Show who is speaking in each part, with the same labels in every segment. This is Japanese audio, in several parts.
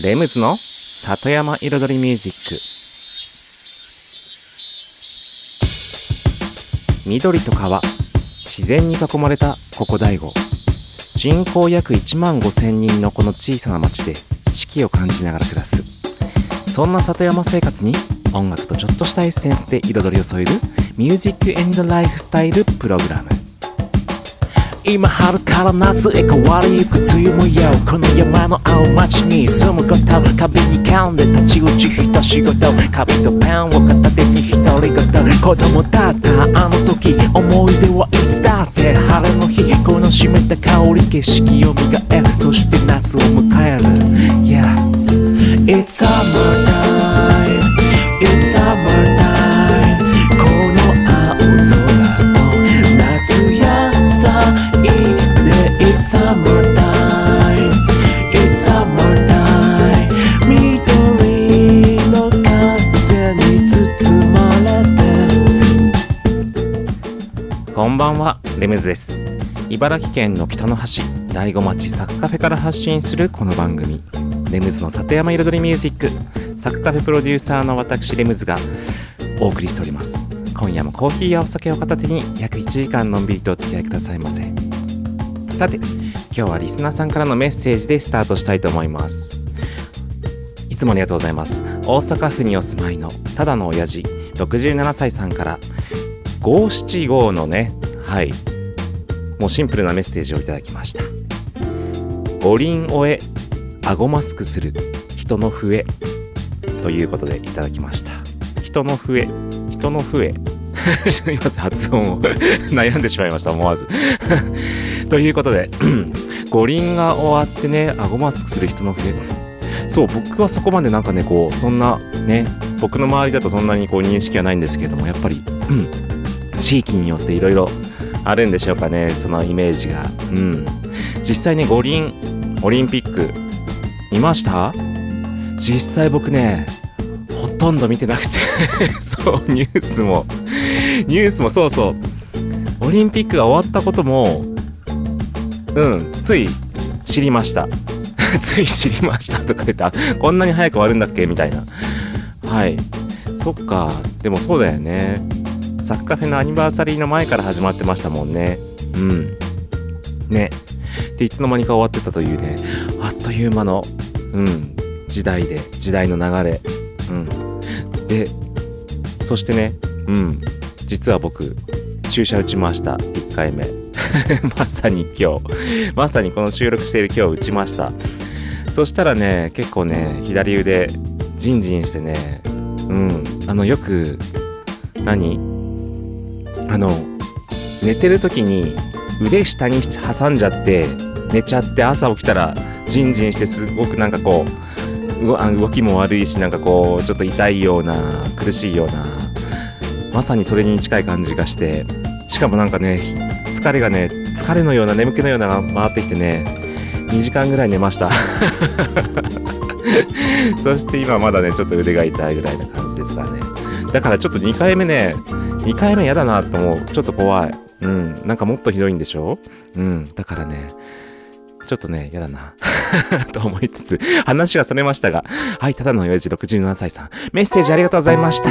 Speaker 1: レムズの里山彩りミュージック。緑と川。自然に囲まれたここ大悟。人口約1万5千人のこの小さな町で四季を感じながら暮らす。そんな里山生活に音楽とちょっとしたエッセンスで彩りを添えるミュージックエンドライフスタイルプログラム。今春から夏へ変わりゆく梅雨もよこの山の青町に住むこと壁に噛んで立ち打ち一仕事紙とペンを片手に独り言子供だったあの時思い出はいつだって晴れの日この湿った香り景色を磨えそして夏を迎える。Yeah It's summertime. It's summertime. It's summertime. It's summertime. 緑の風に包まれて。こんばんはレメズです。茨城県の北の端大子町サクカフェから発信するこの番組。レムズの里山彩りミュージック。サクカフェプロデューサーの私レムズがお送りしております。今夜もコーヒーやお酒を片手に約1時間のんびりとお付き合いくださいませ。さて今日はリスナーさんからのメッセージでスタートしたいと思います。いつもありがとうございます。大阪府にお住まいのただの親父67歳さんから五七五のねはいもうシンプルなメッセージをいただきました。五輪終え顎マスクする人の笛ということでいただきました。人の笛人の笛。すみません発音を 悩んでしまいました思わず。ということで五輪が終わってね顎マスクする人の笛そう僕はそこまでなんかねこうそんなね僕の周りだとそんなにこう認識はないんですけれどもやっぱり、うん、地域によっていろいろあるんでしょうかねそのイメージが。うん。実際ね五輪オリンピック見ました？実際僕ねほとんど見てなくて。そうニュースも。ニュースもそうそう。オリンピックが終わったこともうん。つい知りました。つい知りましたとか言ってあこんなに早く終わるんだっけみたいな。はい。そっか。でもそうだよね。サッカフェのアニバーサリーの前から始まってましたもんね。うん。ね。でいつの間にか終わってたというね。あっという間のうん。時代で時代の流れ。うん。でそしてねうん。実は僕注射打ちました。1回目。まさに今日。まさにこの収録している今日打ちました。そしたらね結構ね左腕ジンジンしてねうん。あのよく何？あの寝てる時に腕下に挟んじゃって寝ちゃって朝起きたらジンジンしてすごくなんかこう動きも悪いしなんかこうちょっと痛いような苦しいようなまさにそれに近い感じがしてしかもなんかね疲れがね疲れのような眠気のようなが回ってきてね2時間ぐらい寝ました。そして今まだねちょっと腕が痛いぐらいな感じですからね。だからちょっと2回目ね2回目嫌だなと思う。ちょっと怖い。うん。なんかもっとひどいんでしょ？うん。だからねちょっとね、嫌だな。と思いつつ、話がそれましたが、はい、ただの親父67歳さん、メッセージありがとうございました。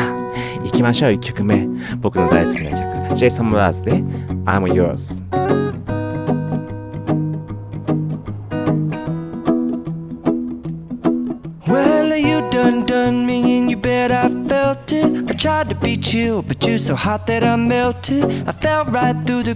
Speaker 1: 行きましょう、1曲目。僕の大好きな曲、ジェイソン・ムラーズで、I'm Yours。
Speaker 2: Well, you done done me and you bet I felt it. I tried to be chill, but you're so hot that I melted. I fell right through the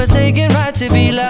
Speaker 2: God-forsaken right to be loved,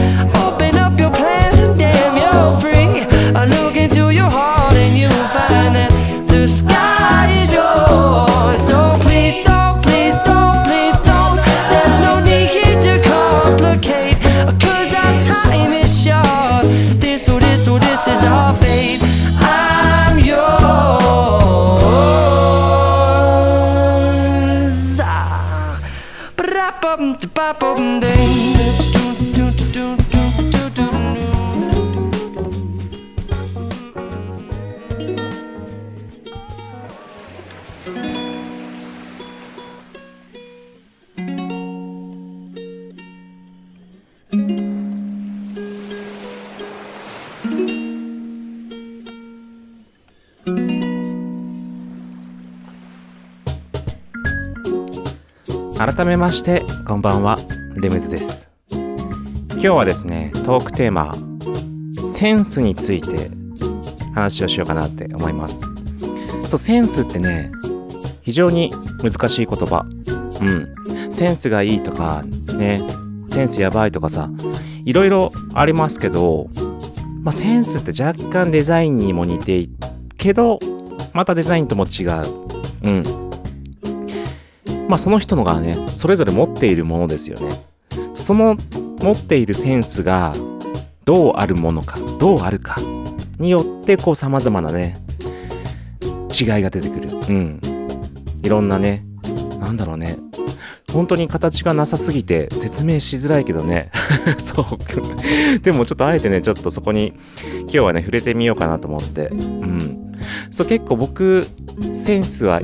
Speaker 1: ましてこんばんはレムズです。今日はですねトークテーマセンスについて話をしようかなって思います。そうセンスってね非常に難しい言葉。うん。センスがいいとかねセンスやばいとかさいろいろありますけど、まあ、センスって若干デザインにも似ていけどまたデザインとも違う。うん。まあその人のがねそれぞれ持っているものですよね。その持っているセンスがどうあるものかどうあるかによってこう様々なね違いが出てくる。うん。いろんなねなんだろうね。本当に形がなさすぎて説明しづらいけどね。そう。でもちょっとあえてねちょっとそこに今日はね触れてみようかなと思って。うん。そう結構僕センスは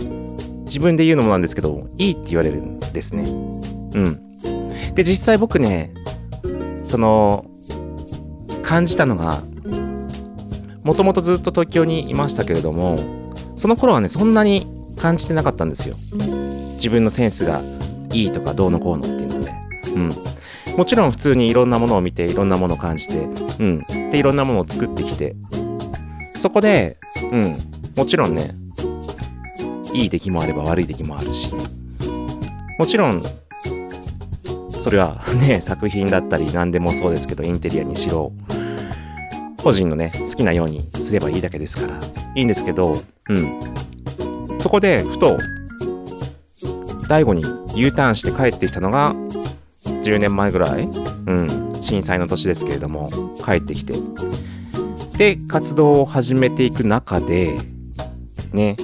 Speaker 1: 自分で言うのもなんですけどいいって言われるんですね。うん。で実際僕ねその感じたのがもともとずっと東京にいましたけれどもその頃はねそんなに感じてなかったんですよ。自分のセンスがいいとかどうのこうのっていうので。うん。もちろん普通にいろんなものを見ていろんなものを感じてうん。でいろんなものを作ってきて。そこでうん。もちろんねいい出来もあれば悪い出来もあるし。もちろんそれは ね作品だったり何でもそうですけどインテリアにしろ個人のね好きなようにすればいいだけですからいいんですけどうん。そこでふと大悟に U ターンして帰ってきたのが10年前ぐらいうん震災の年ですけれども帰ってきて。で活動を始めていく中でね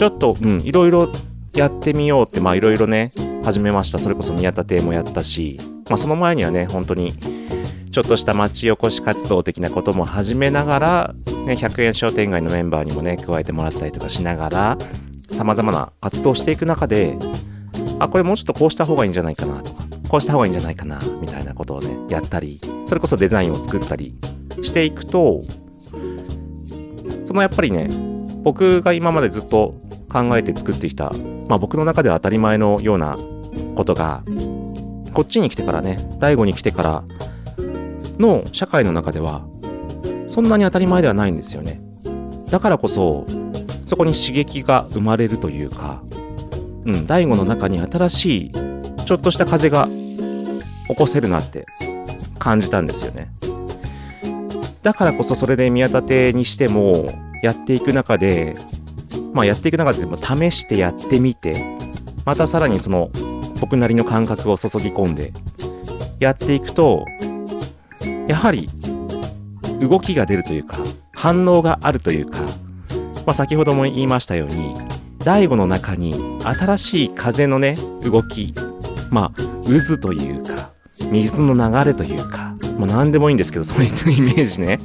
Speaker 1: ちょっとうんいろいろやってみようってまあいろいろね始めました。それこそ宮田亭もやったしまあその前にはね本当にちょっとした町おこし活動的なことも始めながら、ね、100円商店街のメンバーにもね加えてもらったりとかしながらさまざまな活動していく中であこれもうちょっとこうした方がいいんじゃないかなとかこうした方がいいんじゃないかなみたいなことをねやったりそれこそデザインを作ったりしていくとそのやっぱりね僕が今までずっと考えて作ってきた、まあ、僕の中では当たり前のようなことがこっちに来てからね大悟に来てからの社会の中ではそんなに当たり前ではないんですよね。だからこそそこに刺激が生まれるというかうん大悟の中に新しいちょっとした風が起こせるなって感じたんですよね。だからこそそれで宮立にしてもやっていく中でまあやっていく中でも試してやってみてまたさらにその僕なりの感覚を注ぎ込んでやっていくとやはり動きが出るというか反応があるというか、まあ、先ほども言いましたように大悟の中に新しい風のね動きまあ渦というか水の流れというか、まあ、何でもいいんですけどそういったイメージね。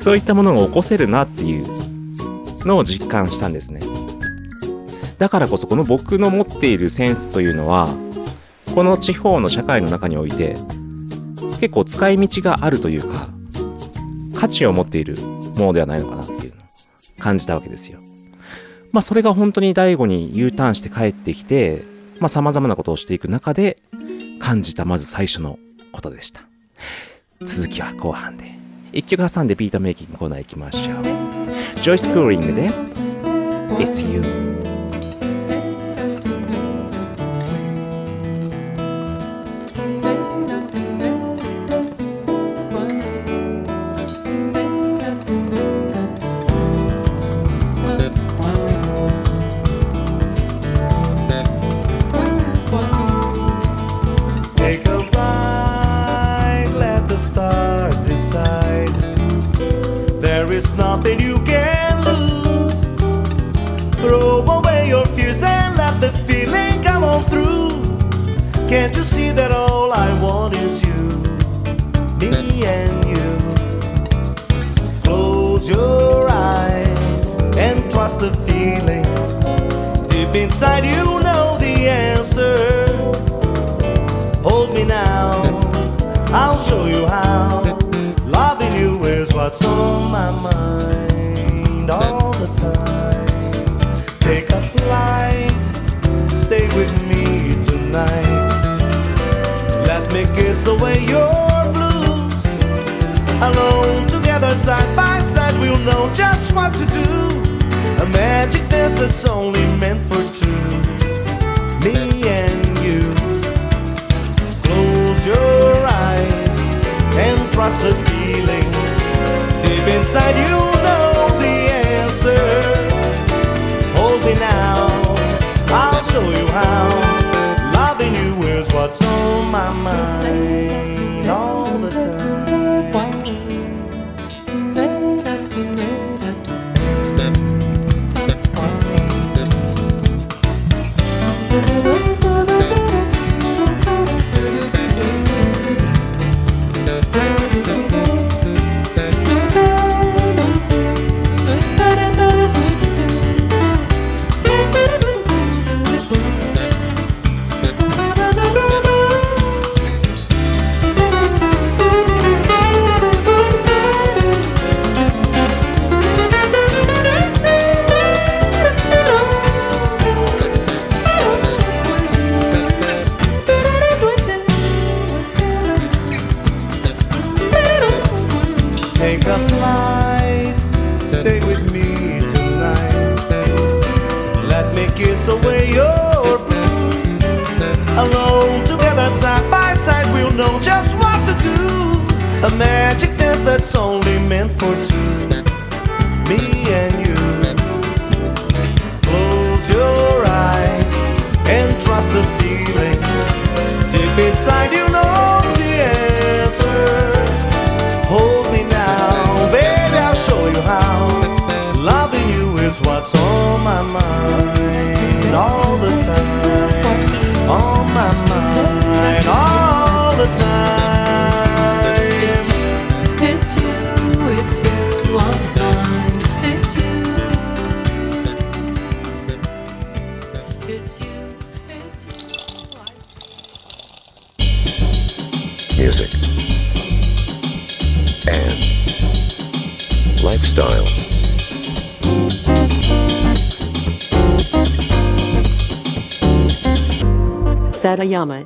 Speaker 1: そういったものが起こせるなっていうのを実感したんですね。だからこそこの僕の持っているセンスというのはこの地方の社会の中において結構使い道があるというか価値を持っているものではないのかなっていうのを感じたわけですよ。まあそれが本当に大悟に U ターンして帰ってきてまあ様々なことをしていく中で感じたまず最初のことでした。続きは後半で。一曲挟んでビートメイキングコーナー行きましょう。ジョイス・クーリングで It's You
Speaker 3: how. Loving you is what's on my mind all the time. Take a flight, stay with me tonight. Let me kiss away your blues. Alone together, side by side, we'll know just what to do. A magic dance that's only meant inside, you know the answer. Hold me now, I'll show you how. Loving you is what's on my mind all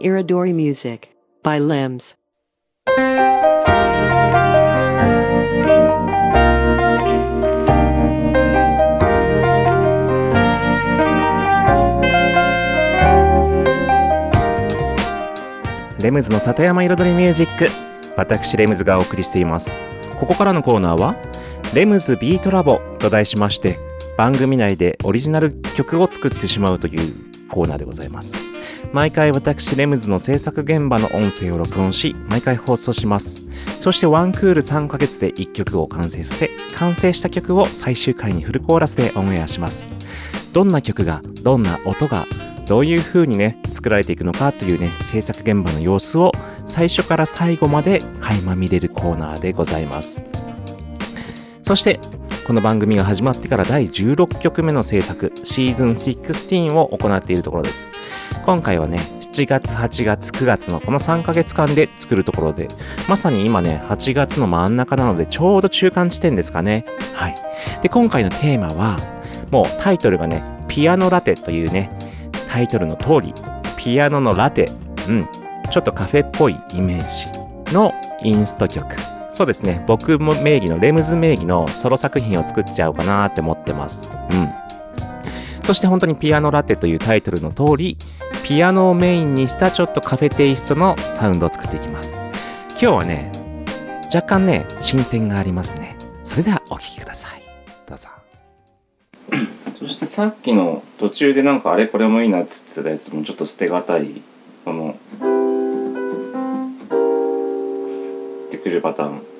Speaker 4: Iridori Music by Limbs.
Speaker 1: レムズの里山彩りミュージック私レムズがお送りしていますここからのコーナーはレムズビートラボと題しまして番組内でオリジナル曲を作ってしまうというコーナーでございます。毎回私レムズの制作現場の音声を録音し毎回放送します。そしてワンクール3ヶ月で1曲を完成させ完成した曲を最終回にフルコーラスでオンエアします。どんな曲がどんな音がどういう風にね作られていくのかというね制作現場の様子を最初から最後まで垣間見れるコーナーでございます。そしてこの番組が始まってから第16曲目の制作シーズン16を行っているところです。今回はね7月8月9月のこの3ヶ月間で作るところでまさに今ね8月の真ん中なのでちょうど中間地点ですかね。はい。で今回のテーマはもうタイトルがねピアノラテというねタイトルの通りピアノのラテ。うん。ちょっとカフェっぽいイメージのインスト曲。そうですね。僕も名義のレムズ名義のソロ作品を作っちゃおうかなって思ってます。うん。そして本当にピアノラテというタイトルの通りピアノをメインにしたちょっとカフェテイストのサウンドを作っていきます。今日はね若干ね進展がありますね。それではお聴きください。どうぞ。そしてさっきの途中でなんかあれこれもいいなっつってたやつもちょっと捨てがたい。このってくるパターン。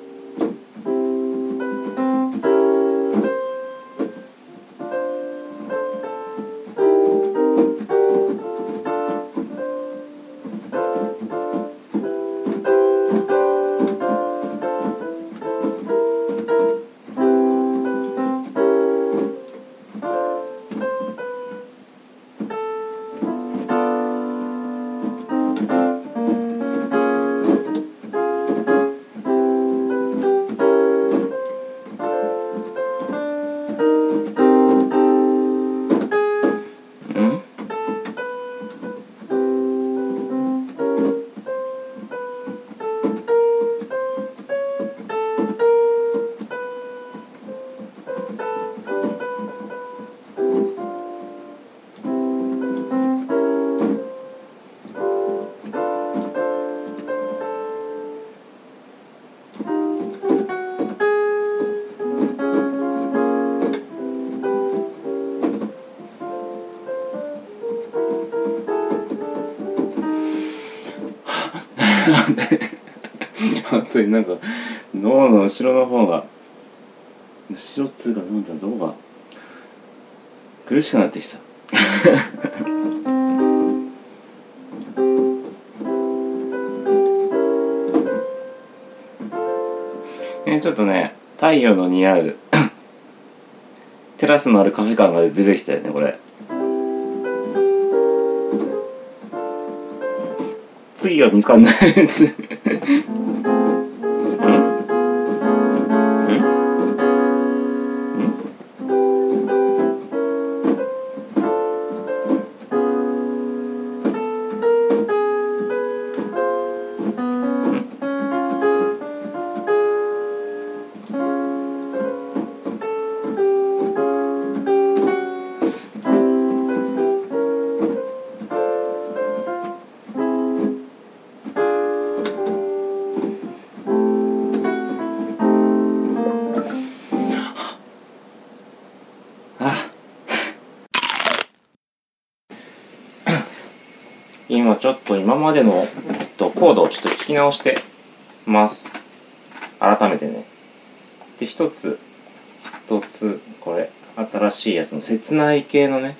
Speaker 1: なんか脳の後ろの方が後ろっつうかなんだどうが苦しくなってきた。ねちょっとね太陽の似合う テラスのあるカフェ感が出てきたよねこれ。次は見つかんない。今ちょっと今までの、えっと、コードをちょっと聞き直してます。改めてね。で一つ一つこれ新しいやつの切ない系のね。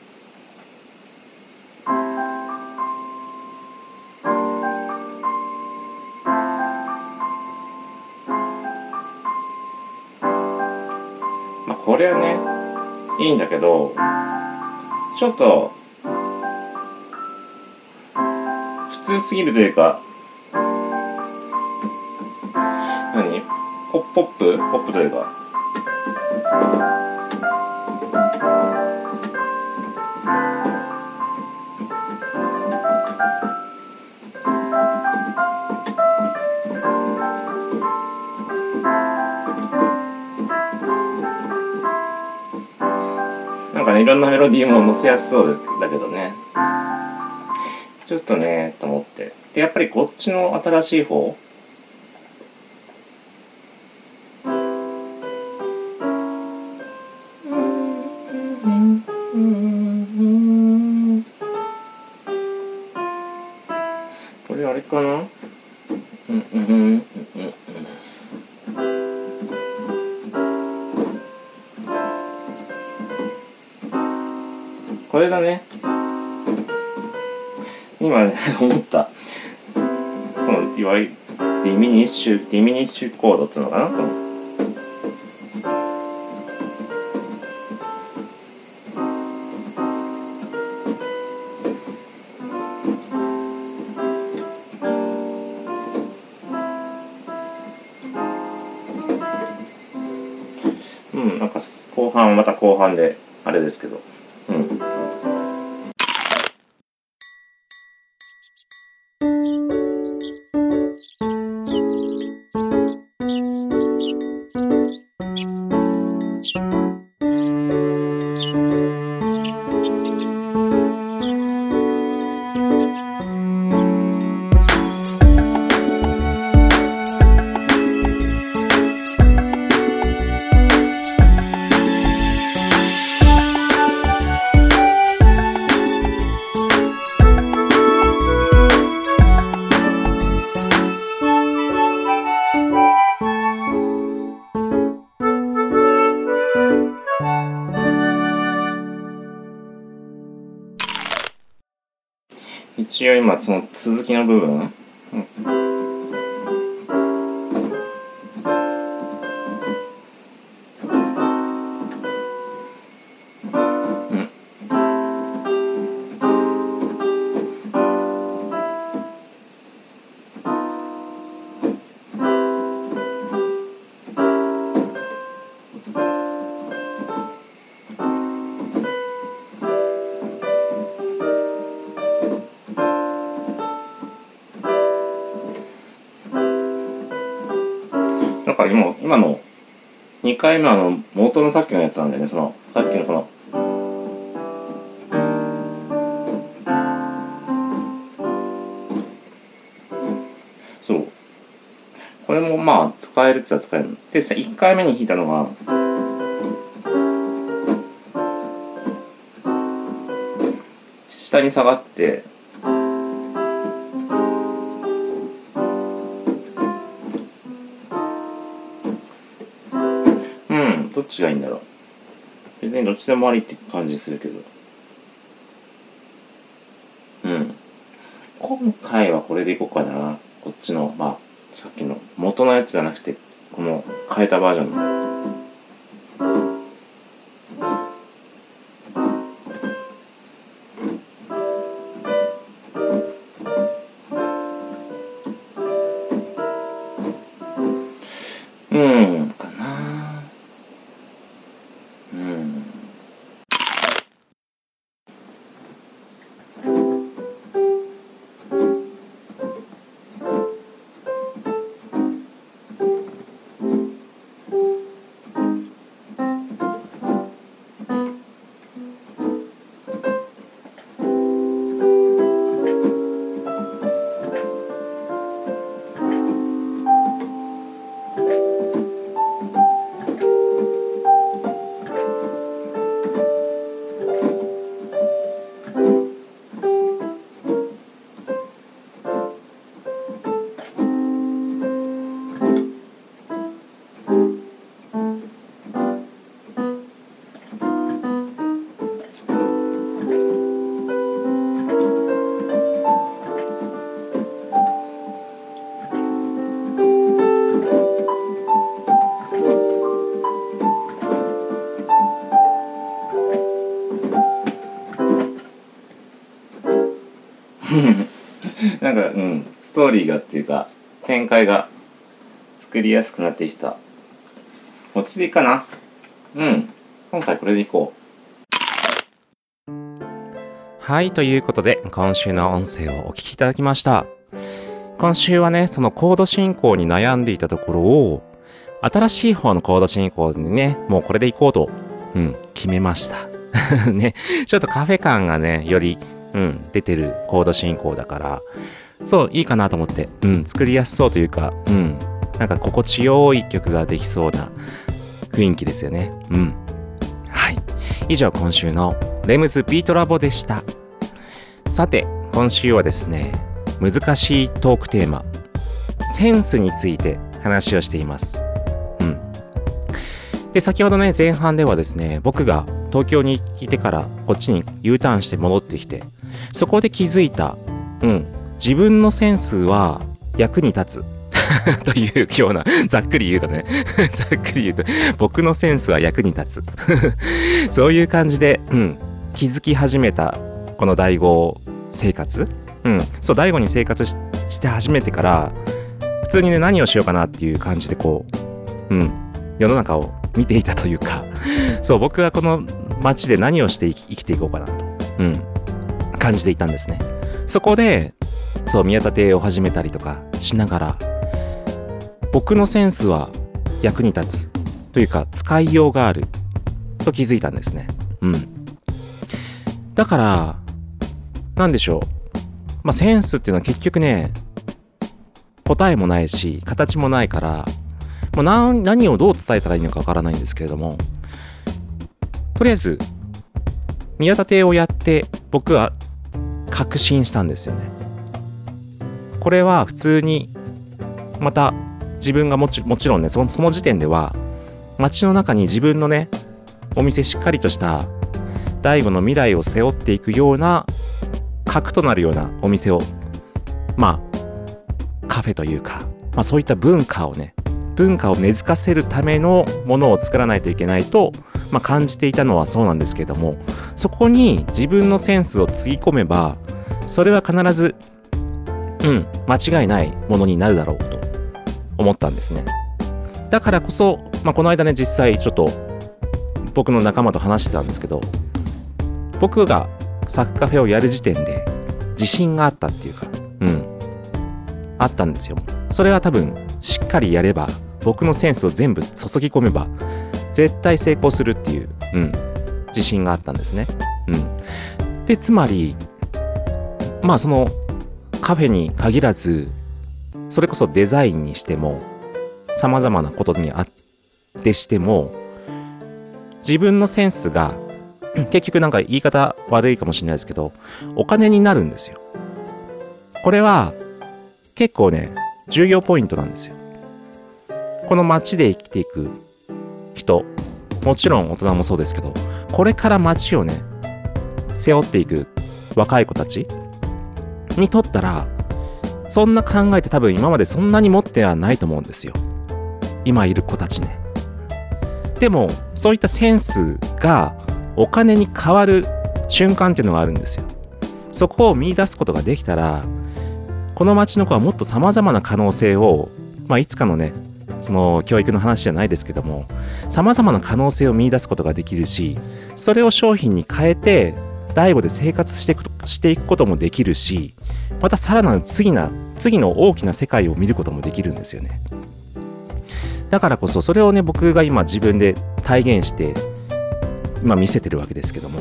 Speaker 1: まあこれはねいいんだけどちょっと通すぎるというか何？ポッポップ？ポップというか。なんかねいろんなメロディーも載せやすそうで。すこっちの新しい方続回目はあの元のさっきのやつなんだよね。そのさっきのこの。そう。これもまあ使えるっちゃ使える。でさ1回目に弾いたのが下に下がってちがいいんだろう？別にどっちでもありって感じするけど。うん。今回はこれでいこうかな。こっちのまあさっきの元のやつじゃなくてこの変えたバージョンの。トーリーがっていうか展開が作りやすくなってきた。こっちでいいかな。うん。今回これでいこう。はいということで今週の音声をお聞きいただきました。今週はねそのコード進行に悩んでいたところを新しい方のコード進行にねもうこれでいこうとうん決めました。ね、ちょっとカフェ感がね、より、うん、出てるコード進行だから、そう、いいかなと思って、うん、作りやすそうというか、うん、なんか心地よい曲ができそうな雰囲気ですよね。うん。はい。以上、今週のレムズビートラボでした。さて、今週はですね、難しいトークテーマ、センスについて話をしています。うん。で、先ほどね、前半ではですね、僕が東京にいてからこっちに U ターンして戻ってきて、そこで気づいた、うん、自分のセンスは役に立つ。というような、ざっくり言うとね、ざっくり言うと、僕のセンスは役に立つ。そういう感じで、うん、気づき始めた、この第五生活？うん、そう、第五に生活して始めてから、普通にね、何をしようかなっていう感じでこう、うん、世の中を見ていたというか、そう、僕はこの街で何をして生き生きていこうかなと、うん、感じていたんですね。そこで、そう、宮立てを始めたりとかしながら、僕のセンスは役に立つというか、使いようがあると気づいたんですね。うん。だから、なんでしょう。まあ、センスっていうのは結局ね、答えもないし、形もないから、もう何何をどう伝えたらいいのかわからないんですけれども、とりあえず、宮立てをやって僕は確信したんですよね。これは普通に、また自分がもちもちろんねその、時点では、街の中に自分のね、お店しっかりとした、大悟の未来を背負っていくような、核となるようなお店を、まあ、カフェというか、まあそういった文化をね、文化を根付かせるためのものを作らないといけないと、まあ、感じていたのはそうなんですけども、そこに自分のセンスをつぎ込めば、それは必ず、うん、間違いないものになるだろうと思ったんですね。だからこそ、まあ、この間ね、実際ちょっと僕の仲間と話してたんですけど、僕がサクカフェをやる時点で自信があったっていうか、うん、あったんですよ。それは多分、しっかりやれば、僕のセンスを全部注ぎ込めば、絶対成功するっていう、うん、自信があったんですね。うん。で、つまり、まあそのカフェに限らず、それこそデザインにしても、様々なことにあってしても、自分のセンスが、結局なんか言い方悪いかもしれないですけど、お金になるんですよ。これは、結構ね、重要ポイントなんですよ。この街で生きていく人、もちろん大人もそうですけど、これから街をね、背負っていく若い子たちにとったら、そんな考えって多分今までそんなに持ってはないと思うんですよ。今いる子たちね。でも、そういったセンスがお金に変わる瞬間っていうのがあるんですよ。そこを見出すことができたら、この街の子はもっと様々な可能性を、まあ、いつかのね、その教育の話じゃないですけども、様々な可能性を見出すことができるし、それを商品に変えて、第五で生活していくしていくこともできるし、またさらなる次な、次の大きな世界を見ることもできるんですよね。だからこそ、それをね、僕が今自分で体現して、今見せてるわけですけども、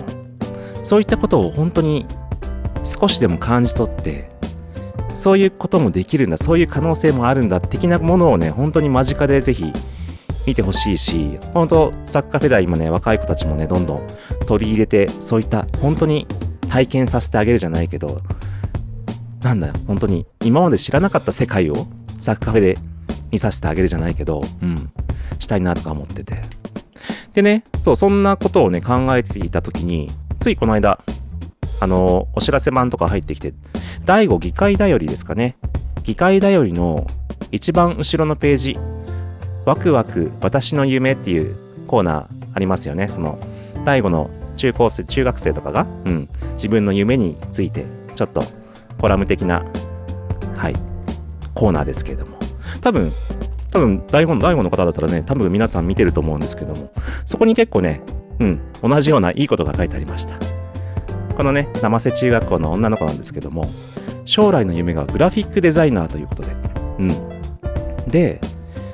Speaker 1: そういったことを本当に少しでも感じ取って、そういうこともできるんだ、そういう可能性もあるんだ、的なものをね、本当に間近でぜひ見てほしいし、本当、サッカーフェダー今ね、若い子たちもね、どんどん取り入れて、そういった本当に体験させてあげるじゃないけど、なんだよ、本当に今まで知らなかった世界をサッカーフェで見させてあげるじゃないけど、うん、したいなとか思ってて。でね、そう、そんなことをね、考えていたときに、ついこの間、あの、お知らせ版とか入ってきて、第5議会だよりですかね。議会だよりの一番後ろのページ、ワクワク私の夢っていうコーナーありますよね。その、第5の中高生、中学生とかが、うん、自分の夢について、ちょっとコラム的な、はい、コーナーですけれども。多分、多分、第5の、第5の方だったらね、多分皆さん見てると思うんですけども、そこに結構ね、うん、同じようないいことが書いてありました。このね、生瀬中学校の女の子なんですけども、将来の夢がグラフィックデザイナーということで。うん。で、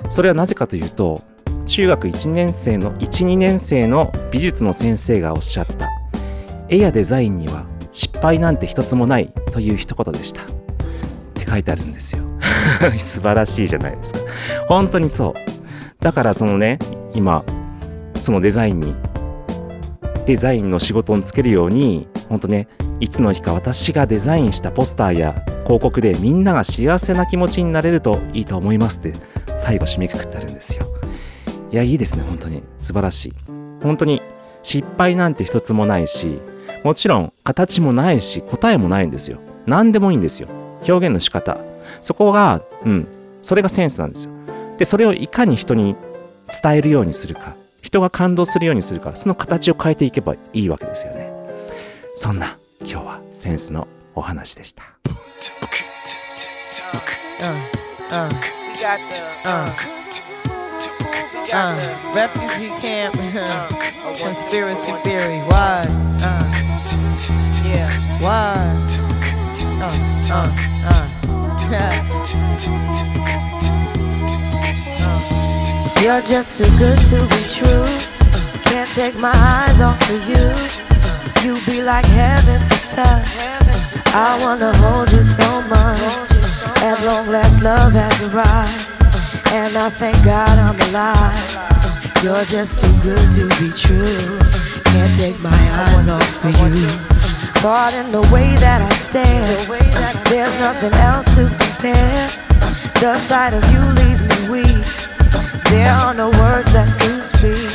Speaker 1: それはなぜかというと、中学1年生の12年生の美術の先生がおっしゃった絵やデザインには失敗なんて一つもないという一言でした。って書いてあるんですよ。素晴らしいじゃないですか。本当にそう。だからそのね今そのデザインにデザインの仕事につけるように本当ねいつの日か私がデザインしたポスターや広告でみんなが幸せな気持ちになれるといいと思いますって最後締めくくってあるんですよ。いやいいですね本当に。素晴らしい。本当に失敗なんて一つもないしもちろん形もないし答えもないんですよ何でもいいんですよ表現の仕方そこがうんそれがセンスなんですよでそれをいかに人に伝えるようにするか人が感動するようにするかその形を変えていけばいいわけですよねそんな今日はセンスのお話でした
Speaker 5: Uh, uh, uh, refugee camp, conspiracy theory. Why? Uh, yeah. Why? Uh, uh, uh. You're just too good to be true. Can't take my eyes off of you. You be like heaven to touch. I wanna hold you so much. At long last, love has arrived. And I thank God I'm alive. You're just too good to be true. Can't take my eyes off of you. Caught in the way that I stare. There's nothing else to compare. The sight of you leaves me weak. There are no words left to speak.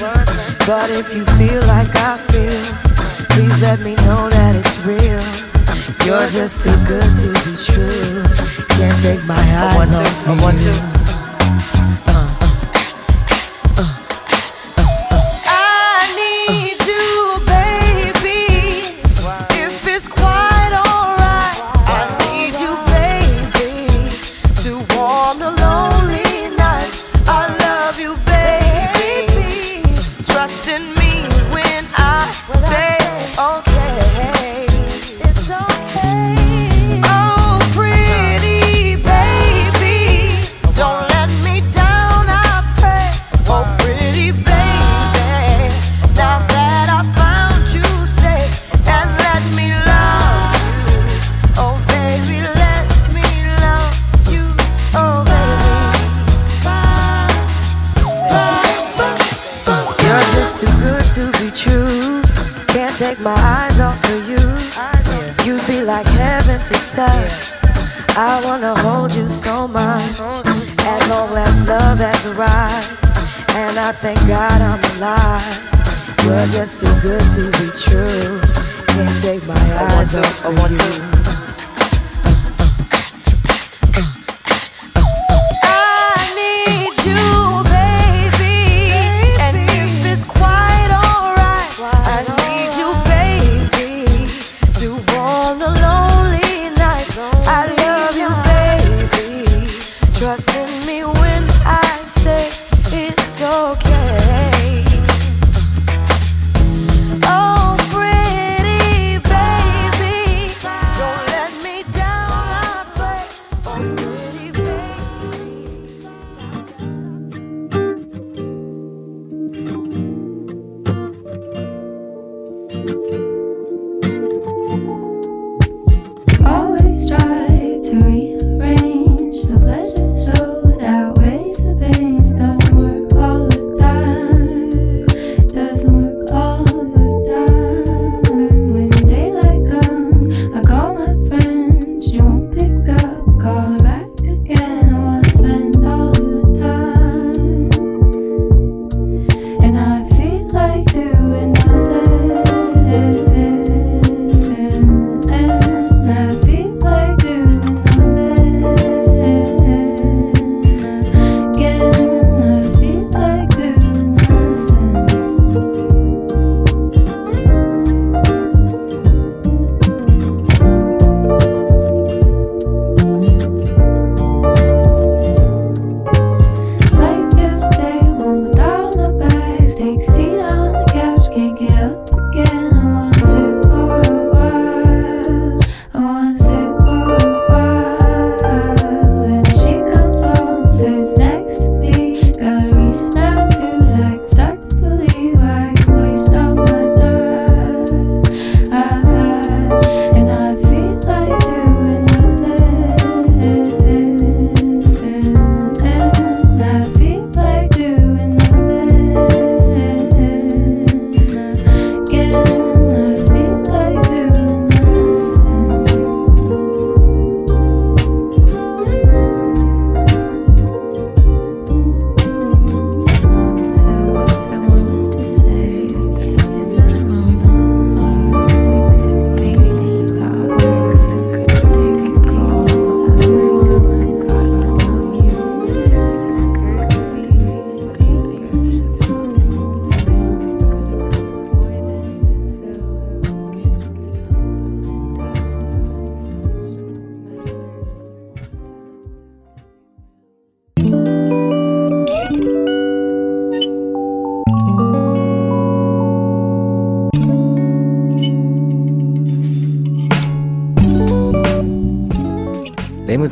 Speaker 5: But if you feel like I feel, please let me know that it's real. You're just too good to be true. Can't take my eyes off of you uh. Thank God I'm alive. You're just too good to be true. Can't take my eyes off of you.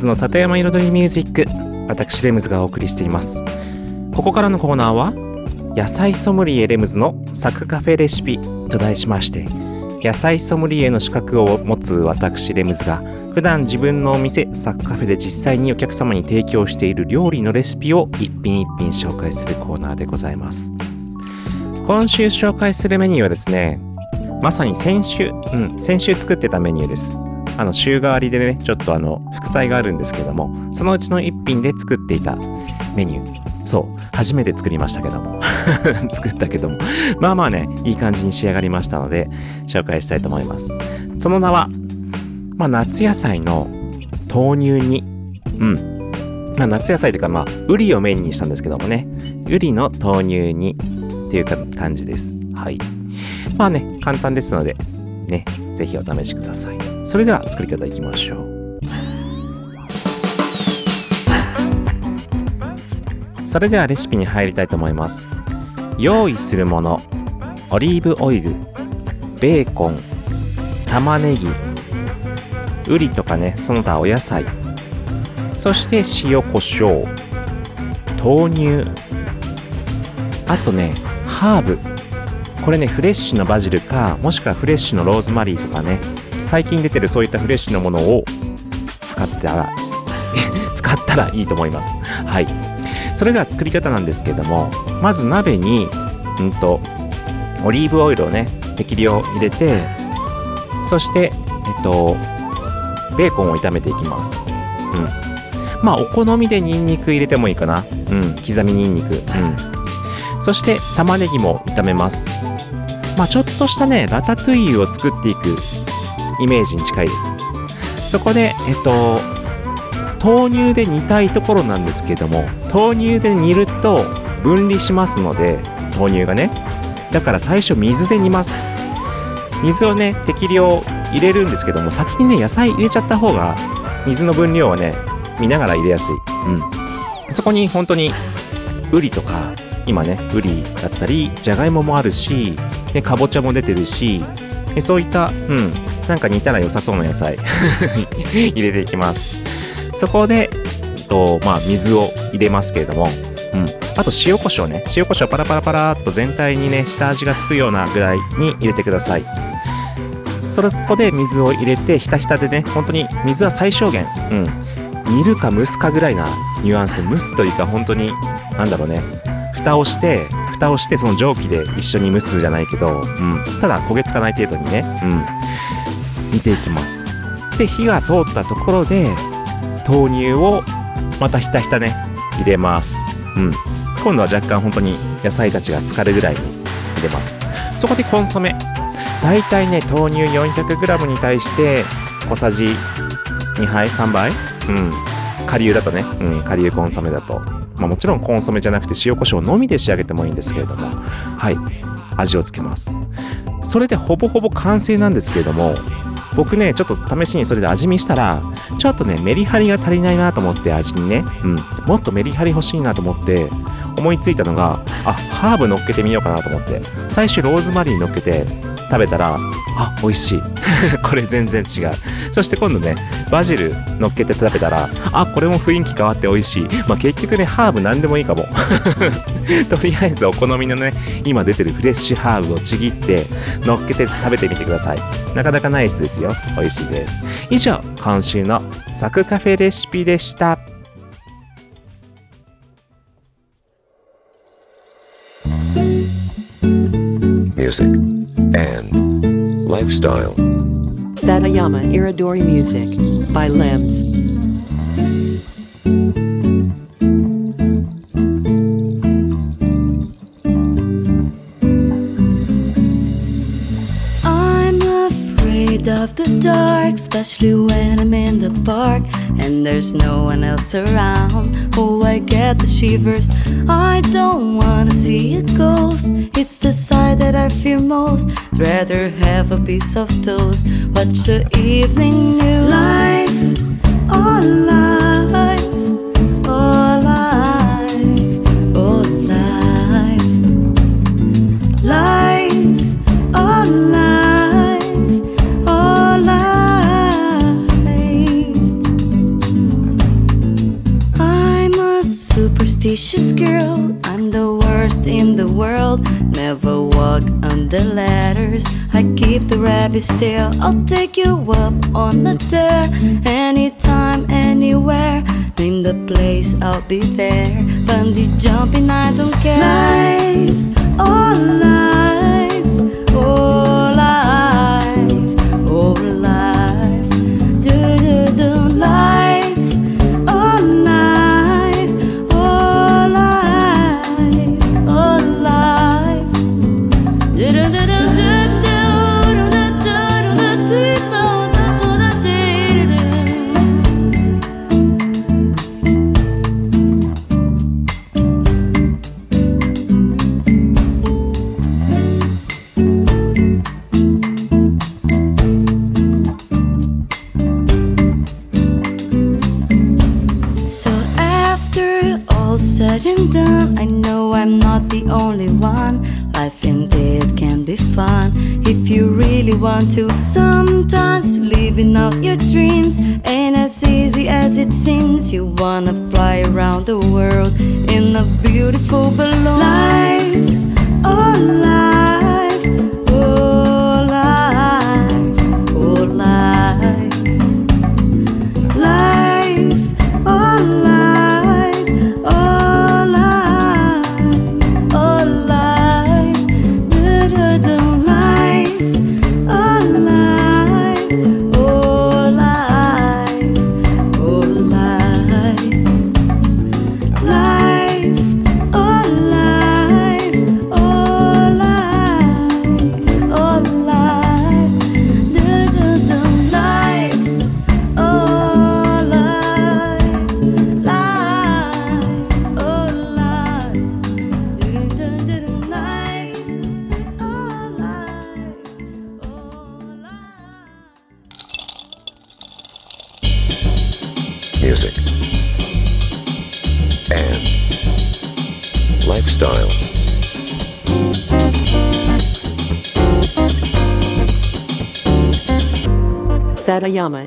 Speaker 1: ズの里山彩りミュージック私レムズがお送りしています。ここからのコーナーは野菜ソムリエレムズのサクカフェレシピと題しまして野菜ソムリエの資格を持つ私レムズが普段自分のお店サクカフェで実際にお客様に提供している料理のレシピを一品一品紹介するコーナーでございます。今週紹介するメニューはですねまさに先週、うん、先週作ってたメニューです。あの週替わりでねちょっとあの副菜があるんですけどもそのうちの一品で作っていたメニュー。そう初めて作りましたけども。作ったけども。まあまあねいい感じに仕上がりましたので紹介したいと思います。その名はまあ夏野菜の豆乳煮。うん。まあ夏野菜というかまあウリをメインにしたんですけどもね。ウリの豆乳煮。っていうか感じです。はい。まあね簡単ですのでねぜひお試しください。それでは作り方いきましょう。それではレシピに入りたいと思います。用意するものオリーブオイルベーコン玉ねぎウリとかねその他お野菜そして塩コショウ豆乳あとねハーブ。これねフレッシュのバジルかもしくはフレッシュのローズマリーとかね。最近出てるそういったフレッシュなものを使ったら 使ったらいいと思います。はい。それでは作り方なんですけどもまず鍋にうんとオリーブオイルをね適量入れてそしてえっとベーコンを炒めていきます。うん。まあお好みでニンニク入れてもいいかな。うん。刻みニンニク。うん。そして玉ねぎも炒めます。まあちょっとしたねラタトゥイユを作っていくイメージに近いです。そこでえっと豆乳で煮たいところなんですけども豆乳で煮ると分離しますので豆乳がね。だから最初水で煮ます。水をね適量入れるんですけども先にね野菜入れちゃった方が水の分量はね見ながら入れやすい、うん、そこに本当にウリとか今ねウリだったりじゃがいももあるしでかぼちゃも出てるしそういったうん。なんか煮たら良さそうな野菜。入れていきます。そこでとまあ水を入れますけれどもうん、あと塩コショウね。塩コショウパラパラパラっと全体にね下味がつくようなぐらいに入れてください。そこで水を入れてひたひたでね本当に水は最小限。うん。煮るか蒸すかぐらいなニュアンス。蒸すというか本当になんだろうね。蓋をして蓋をしてその蒸気で一緒に蒸すじゃないけど、うん、ただ焦げつかない程度にね、うん、煮ていきます。で火が通ったところで豆乳をまたひたひたね入れます。うん。今度は若干本当に野菜たちが浸かるぐらいに入れます。そこでコンソメ。だいたいね豆乳 400g に対して小さじ2杯3杯。うん。顆粒だとね、うん、顆粒コンソメだと、まあ、もちろんコンソメじゃなくて塩コショウのみで仕上げてもいいんですけれども。はい。味をつけます。それでほぼほぼ完成なんですけれども僕ねちょっと試しにそれで味見したらちょっとねメリハリが足りないなと思って味にね、うん、もっとメリハリ欲しいなと思って思いついたのがあハーブ乗っけてみようかなと思って。最初ローズマリー乗っけて食べたらあ美味しい。これ全然違う。そして今度ねバジル乗っけて食べたらあこれも雰囲気変わって美味しい。まあ結局ねハーブ何でもいいかも。とりあえずお好みのね今出てるフレッシュハーブをちぎって乗っけて食べてみてください。なかなかナイスですよ。美味しいです。以上今週のサクカフェレシピでした。
Speaker 6: ミュージック and lifestyle.
Speaker 4: Satayama Iridori Music by Limbs.
Speaker 7: Of the dark, especially when I'm in the park and there's no one else around. Oh, I get the shivers. I don't wanna see a ghost. It's the sight that I fear most. Rather have a piece of toast. Watch the evening news. Life, oh life, keep still. I'll take you up on the dare. Anytime, anywhere. Name the place, I'll be there. Bungee jumping, I don't care. Life, oh life,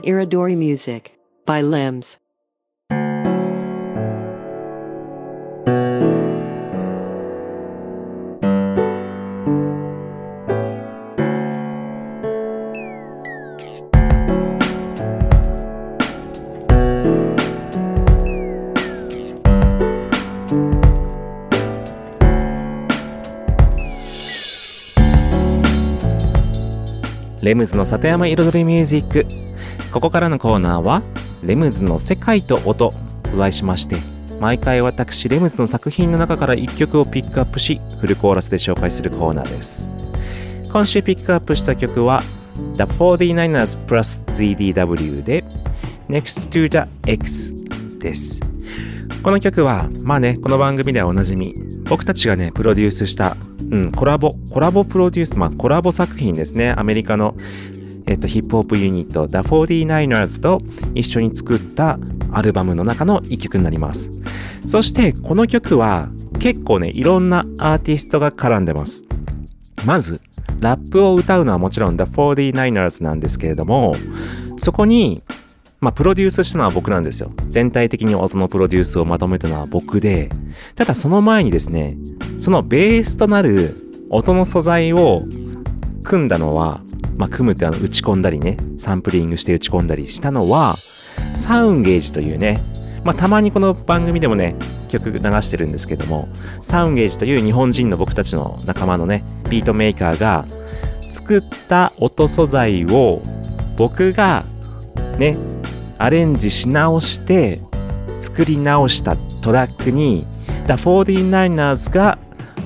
Speaker 4: Iridori Music by Limbs.
Speaker 1: レムズの里山彩りミュージック ここからのコーナーはレムズの世界と音と題しまして毎回私レムズの作品の中から1曲をピックアップしフルコーラスで紹介するコーナーです。今週ピックアップした曲は The 49ers plus ZDW で Next to the X です。この曲はまあねこの番組ではおなじみ僕たちがねプロデュースした、うん、コラボコラボプロデュースまあコラボ作品ですね。アメリカのえっと、ヒップホップユニット The 49ers と一緒に作ったアルバムの中の一曲になります。そしてこの曲は結構ね、いろんなアーティストが絡んでます。まず、ラップを歌うのはもちろん The 49ers なんですけれども、そこに、まあ、プロデュースしたのは僕なんですよ。全体的に音のプロデュースをまとめたのは僕で、ただその前にですね、そのベースとなる音の素材を組んだのは、まあ、組むってあの打ち込んだりね、サンプリングして打ち込んだりしたのは、サウンゲージというね、まあ、たまにこの番組でもね、曲流してるんですけども、サウンゲージという日本人の僕たちの仲間のね、ビートメーカーが作った音素材を僕がね、アレンジし直して作り直したトラックに The 49ers が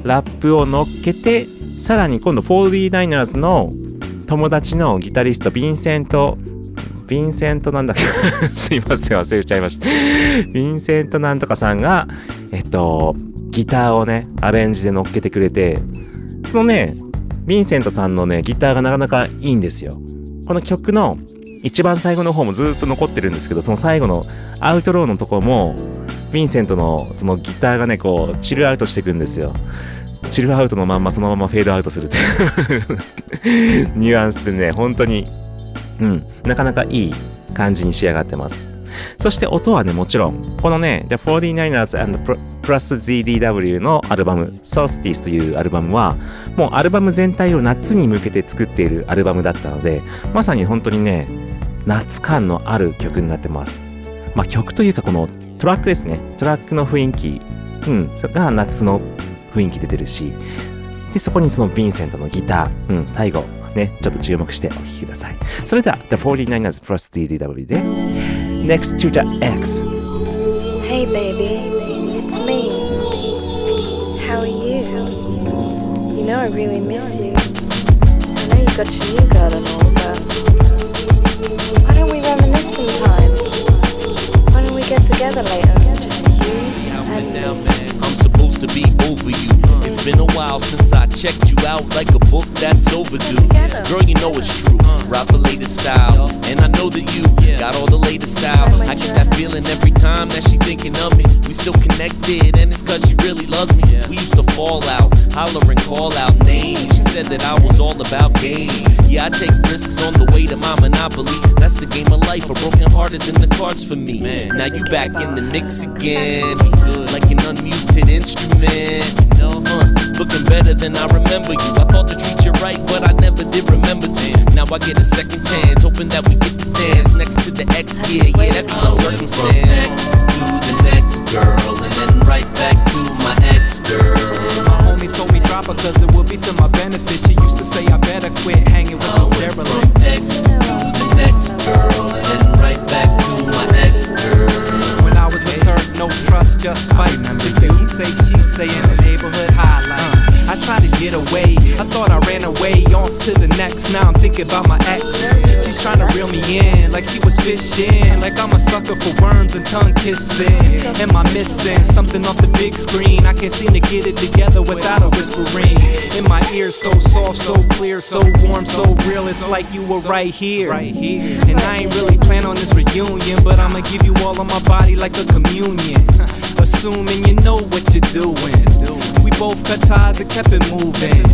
Speaker 1: ラップを乗っけてさらに今度 49ers の友達のギタリストヴィンセントヴィンセントなんだっけ？すいません忘れちゃいました。ヴィンセントなんとかさんがえっとギターをねアレンジで乗っけてくれてそのねヴィンセントさんのねギターがなかなかいいんですよ。この曲の一番最後の方もずっと残ってるんですけどその最後のアウトローのところもヴィンセントのそのギターがねこうチルアウトしていくんですよチルアウトのまんまそのままフェードアウトするっていう。ニュアンスでね本当に。うん。なかなかいい感じに仕上がってます。そして音はねもちろん。このね The 49ers and Pro- プラス ZDW のアルバム Solstice というアルバムはもうアルバム全体を夏に向けて作っているアルバムだったのでまさに本当にね夏感のある曲になってます。まあ曲というかこのトラックですね。トラックの雰囲気。うん。それが夏の雰囲気出てるしでそこにそのヴィンセントのギター、うん、最後ねちょっと注目してお聴きくださいそれでは The 49ers Plus DDW で Next to the X
Speaker 8: Hey baby, it's me. How are you? You know I really miss you. I know you got your new girl and all, but why don't we reminisce sometime? Why don't we get together later? Just you and me.
Speaker 9: To be over you. It's been a while since I checked you out like a book that's overdue. Girl, you know it's true. Rock the latest style. And I know that you got all the latest style. I get that feeling every time that she thinking of me. We still connected, and it's cause she really loves me. We used to fall out, holler and call out names. She said that I was all about games. Yeah, I take risks on the way to my monopoly. That's the game of life. A broken heart is in the cards for me. Man. Now you back in the mix again. Like an unmuted instrument. Uh, looking better than I remember you. I thought to treat you right, but I never did remember to. Now I get a second chance, hoping that we get to dance next to the X. Yeah, yeah, that be my circumstance. To the next girl, and then right back to my ex girl.
Speaker 10: My homies told me drop her cause it would be to I thought I ran away off to the next. Now I'm thinking about my ex. She's trying to reel me in like she was fishing. Like I'm a sucker for worms and tongue kissing. Am I missing something off the big screen? I can't seem to get it together without a whispering. In my ears, so soft, so clear, so warm, so real. It's like you were right here. And I ain't really plan on this reunion, but I'ma give you all of my body like a communion. Assuming you know what you're doing. Both cut ties and kept it moving.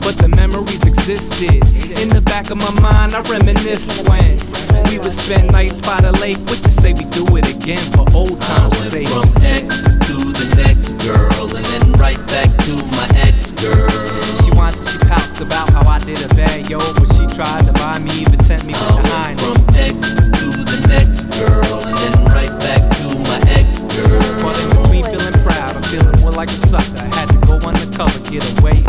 Speaker 10: But the memories existed. In the back of my mind, I reminisced when we would spend nights by the lake. What you say we do it again for old
Speaker 9: I
Speaker 10: times'
Speaker 9: went
Speaker 10: sake?
Speaker 9: from X to the next girl, and then right back to my ex girl.
Speaker 10: She and she pouts about how I did a bad yo, but she tried to buy me, even tempt me with
Speaker 9: I
Speaker 10: the
Speaker 9: went
Speaker 10: highness.
Speaker 9: from X to the next girl, and then right back to my ex girl.
Speaker 10: But in between feeling proud, I'm feeling more like a sucker. Get away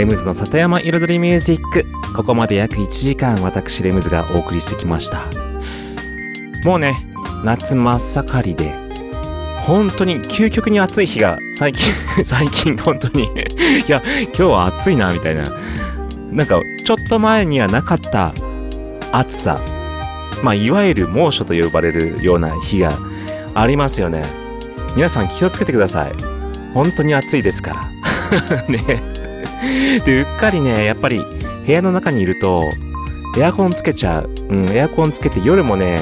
Speaker 1: レムズの里山彩りミュージック。ここまで約1時間私レムズがお送りしてきました。もうね夏真っ盛りで本当に究極に暑い日が最近 最近本当に。いや今日は暑いなみたいな。なんかちょっと前にはなかった暑さ。まあいわゆる猛暑と呼ばれるような日がありますよね。皆さん気をつけてください。本当に暑いですから。ね。でうっかりねやっぱり部屋の中にいるとエアコンつけちゃう、うん、エアコンつけて夜もね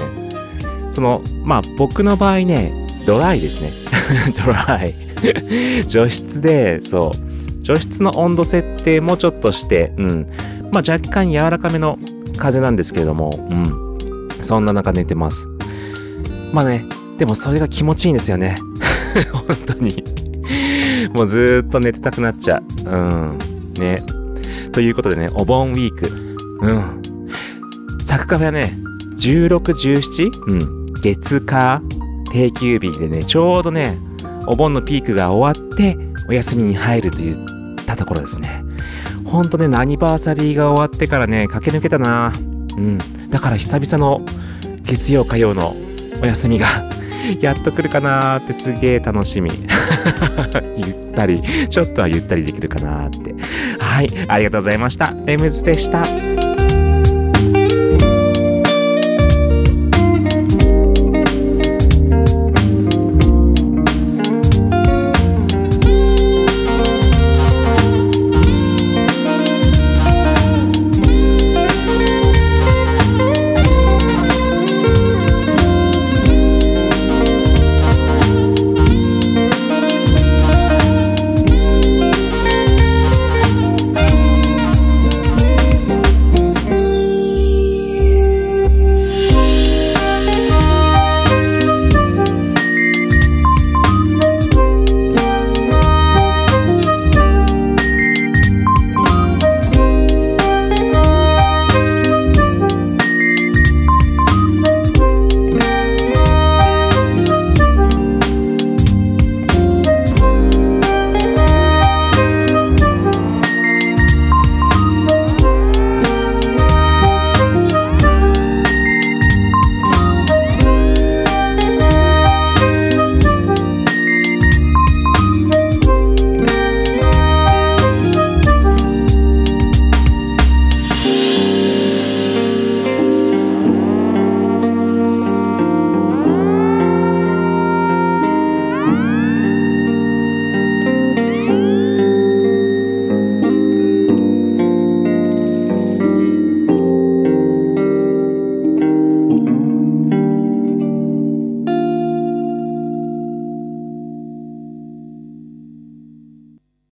Speaker 1: そのまあ僕の場合ねドライですね。ドライ。除湿でそう。除湿の温度設定もちょっとしてうん。まあ若干柔らかめの風なんですけれどもうん。そんな中寝てます。まあねでもそれが気持ちいいんですよね。本当に。もうずっと寝てたくなっちゃう。うん。ね。ということでね、お盆ウィーク。うん。サクカフェはね、16、17? うん。月火定休日でね、ちょうどね、お盆のピークが終わって、お休みに入るといったところですね。ほんとね、アニバーサリーが終わってからね、駆け抜けたな。うん。だから久々の月曜火曜のお休みが やっと来るかなーってすげえ楽しみ。ゆったり、ちょっとはゆったりできるかなーって。はい、ありがとうございました。レムズでした。